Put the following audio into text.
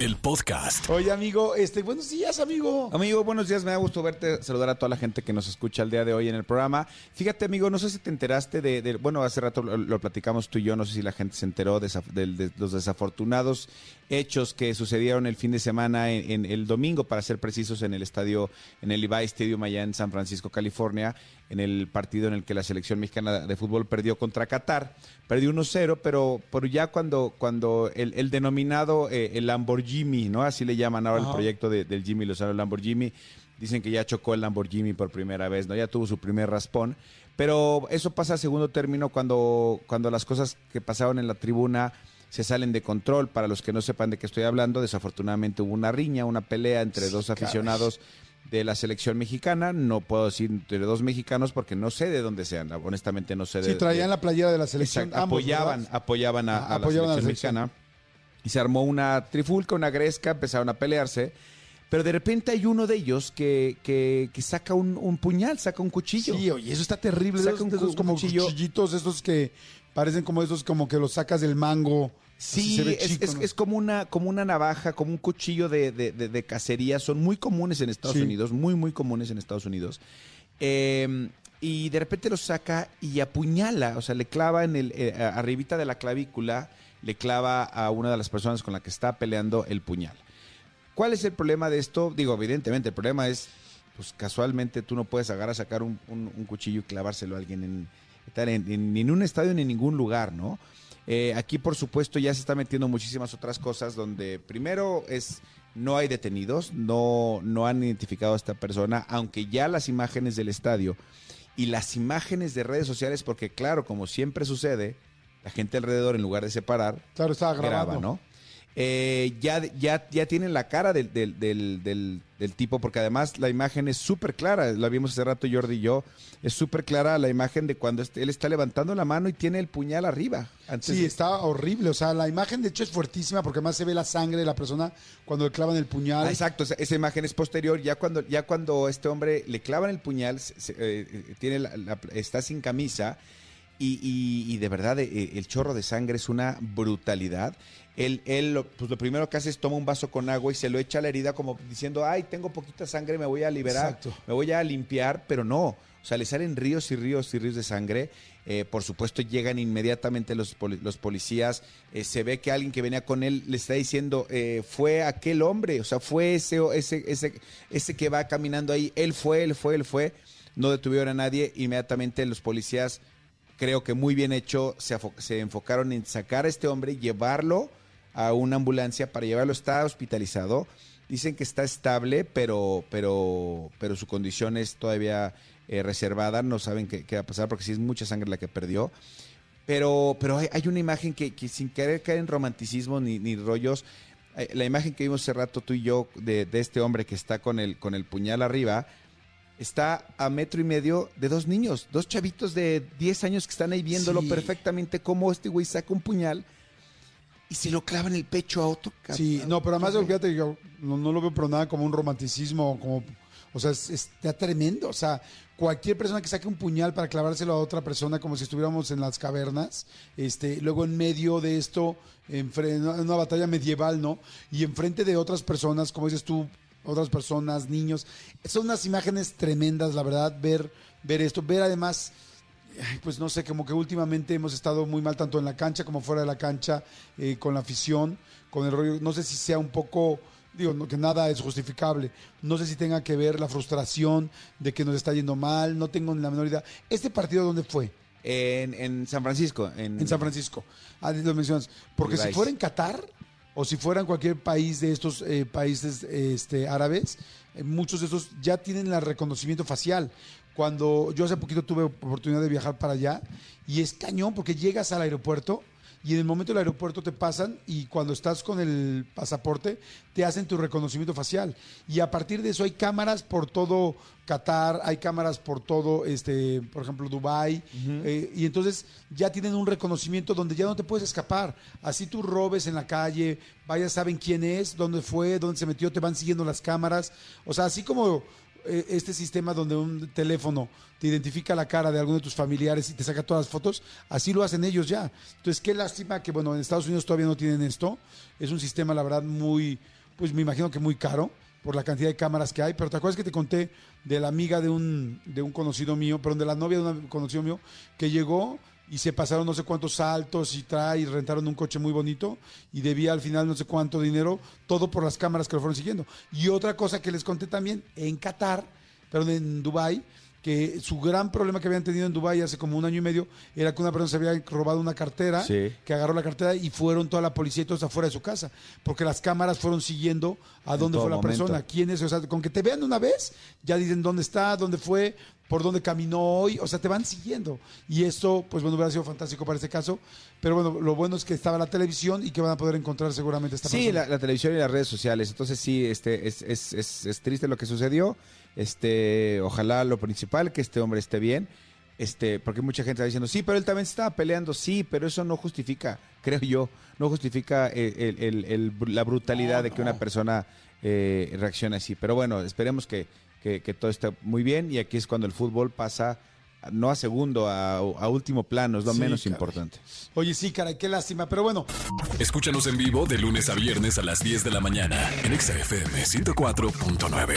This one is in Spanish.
el podcast. Oye, amigo, este, buenos días, amigo. Amigo, buenos días. Me da gusto verte, saludar a toda la gente que nos escucha el día de hoy en el programa. Fíjate, amigo, no sé si te enteraste de, de- bueno, hace rato lo, lo platicamos tú y yo, no sé si la gente se enteró de, los desafortunados hechos que sucedieron el fin de semana en, en el domingo, para ser precisos, en el estadio, en el Levi Stadium allá en San Francisco, California, en el partido en el que la selección mexicana de fútbol perdió contra Qatar. Perdió 1-0, pero, pero ya cuando, cuando el, el denominado eh, el Lamborghini, ¿no? Así le llaman ahora el proyecto de- del Jimmy Lozano Lamborghini. Dicen que ya chocó el Lamborghini por primera vez, ¿no? Ya tuvo su primer raspón. Pero eso pasa a segundo término cuando, cuando las cosas que pasaron en la tribuna se salen de control. Para los que no sepan de qué estoy hablando, desafortunadamente hubo una riña, una pelea entre Sí, dos caray. aficionados de la selección mexicana. No puedo decir entre dos mexicanos porque no sé de dónde sean. Honestamente no sé de Sí, traían de- la playera de la selección. Ambos, apoyaban, ¿verdad? apoyaban a, Ah, a la a selección. mexicana. Y se armó una trifulca, una gresca, empezaron a pelearse. Pero de repente hay uno de ellos que, que, que saca un, un puñal, saca un cuchillo. Sí, oye, eso está terrible. Saca Esos, un de esos cu- como cuchillo. cuchillitos, esos que parecen como esos como que los sacas del mango. Sí, se ve es, chico, es- ¿no? es como una, como una navaja, como un cuchillo de, de- de- de cacería. Son muy comunes en Estados Sí. Unidos, muy, muy comunes en Estados Unidos. Eh, y de repente lo saca y apuñala, o sea, le clava en el, eh, arribita de la clavícula, le clava a una de las personas con la que está peleando el puñal. ¿Cuál es el problema de esto? Digo, evidentemente, el problema es, pues casualmente tú no puedes agarrar, sacar un, cuchillo y clavárselo a alguien en, en, en un estadio ni en ningún lugar, ¿no? Eh, aquí, por supuesto, ya se está metiendo muchísimas otras cosas donde primero es no hay detenidos, no, no han identificado a esta persona, aunque ya las imágenes del estadio y las imágenes de redes sociales, porque claro, como siempre sucede, la gente alrededor, en lugar de separar, Claro, estaba grabando. graba, ¿no? Eh, ya, ya, ya tienen la cara del, del, del, del- del tipo, porque además la imagen es súper clara, la vimos hace rato Jordi y yo, es súper clara la imagen de cuando este- él está levantando la mano y tiene el puñal arriba. Antes Sí, de- está horrible. O sea, la imagen de hecho es fuertísima porque además se ve la sangre de la persona cuando le clavan el puñal. Ah, exacto, esa, esa imagen es posterior, ya cuando, ya cuando este hombre le clavan el puñal, se- se- eh, tiene la- la- está sin camisa y, y- y de verdad eh, el chorro de sangre es una brutalidad. Él, él lo, pues lo primero que hace es toma un vaso con agua y se lo echa a la herida como diciendo, ay, tengo poquita sangre, me voy a liberar, Exacto. me voy a limpiar, pero no. O sea, le salen ríos y ríos y ríos de sangre. Eh, por supuesto, llegan inmediatamente los, poli- los policías. Eh, se ve que alguien que venía con él le está diciendo, eh, fue aquel hombre, o sea, fue ese, ese, ese, ese que va caminando ahí. Él fue, él fue, él fue. No detuvieron a nadie. Inmediatamente los policías, creo que muy bien hecho, se, se enfocaron en sacar a este hombre, llevarlo a una ambulancia para llevarlo. Está hospitalizado. Dicen que está estable, pero, pero, pero su condición es todavía eh, reservada. No saben qué, qué va a pasar porque sí es mucha sangre la que perdió. Pero, pero hay, hay una imagen que, que sin querer caer en romanticismo ni, ni rollos, eh, la imagen que vimos hace rato tú y yo de, de este hombre que está con el, con el puñal arriba, está a metro y medio de dos niños, dos chavitos de 10 años que están ahí viéndolo Sí. perfectamente cómo este güey saca un puñal y se lo clava en el pecho a otro. cabrón. Sí, no, pero además, fíjate, yo no, no lo veo pero nada como un romanticismo, como, o sea, es, está tremendo. O sea, cualquier persona que saque un puñal para clavárselo a otra persona, como si estuviéramos en las cavernas, este, luego en medio de esto, en en una batalla medieval, ¿no? Y enfrente de otras personas, como dices tú, otras personas, niños. Son unas imágenes tremendas, la verdad, ver, ver esto, ver además pues no sé, como que últimamente hemos estado muy mal tanto en la cancha como fuera de la cancha, eh, con la afición, con el rollo, no sé si sea un poco, digo, no, que nada es justificable, no sé si tenga que ver la frustración de que nos está yendo mal, no tengo ni la menor idea. ¿Este partido dónde fue? En, en San Francisco. En, En San Francisco. Ah, lo mencionas. Porque si fuera en Qatar o si fuera en cualquier país de estos eh, países este, árabes, eh, muchos de estos ya tienen el reconocimiento facial. Cuando yo hace poquito tuve oportunidad de viajar para allá y es cañón porque llegas al aeropuerto y en el momento del aeropuerto te pasan y cuando estás con el pasaporte te hacen tu reconocimiento facial. Y a partir de eso hay cámaras por todo Qatar, hay cámaras por todo, este, por ejemplo, Dubai eh, y entonces ya tienen un reconocimiento donde ya no te puedes escapar. Así tú robes en la calle, vayas, saben quién es, dónde fue, dónde se metió, te van siguiendo las cámaras. O sea, así como eh, este sistema donde un teléfono te identifica la cara de alguno de tus familiares y te saca todas las fotos, así lo hacen ellos ya. Entonces, qué lástima que, bueno, en Estados Unidos todavía no tienen esto. Es un sistema, la verdad, muy, pues me imagino que muy caro por la cantidad de cámaras que hay, pero ¿te acuerdas que te conté de la amiga de un, de un conocido mío, perdón, de la novia de un conocido mío, que llegó y se pasaron no sé cuántos saltos y trae y rentaron un coche muy bonito y debía al final no sé cuánto dinero, todo por las cámaras que lo fueron siguiendo. Y otra cosa que les conté también, en Qatar, perdón, en Dubai que su gran problema que habían tenido en Dubái hace como un año y medio era que una persona se había robado una cartera, Sí. que agarró la cartera y fueron toda la policía y todos afuera de su casa, porque las cámaras fueron siguiendo a dónde fue la momento. persona, quién es, o sea, con que te vean una vez, ya dicen dónde está, dónde fue, por dónde caminó hoy, o sea, te van siguiendo. Y esto, pues bueno, hubiera sido fantástico para este caso, pero bueno, lo bueno es que estaba la televisión y que van a poder encontrar seguramente esta Sí, persona. la, la televisión y las redes sociales. Entonces sí, este, es, es, es, es triste lo que sucedió. Este, ojalá lo principal, que este hombre esté bien. Este, porque mucha gente está diciendo, sí, pero él también se estaba peleando, sí, pero eso no justifica, creo yo, no justifica el- el- el- el- la brutalidad No, de que una persona eh, reaccione así. Pero bueno, esperemos que, que- que todo esté muy bien y aquí es cuando el fútbol pasa no a segundo, a, a último plano, es lo Sí, menos caray. importante. Oye, sí, caray, qué lástima, pero bueno, Escúchanos en vivo de lunes a viernes a las 10 de la mañana en Exa FM 104.9.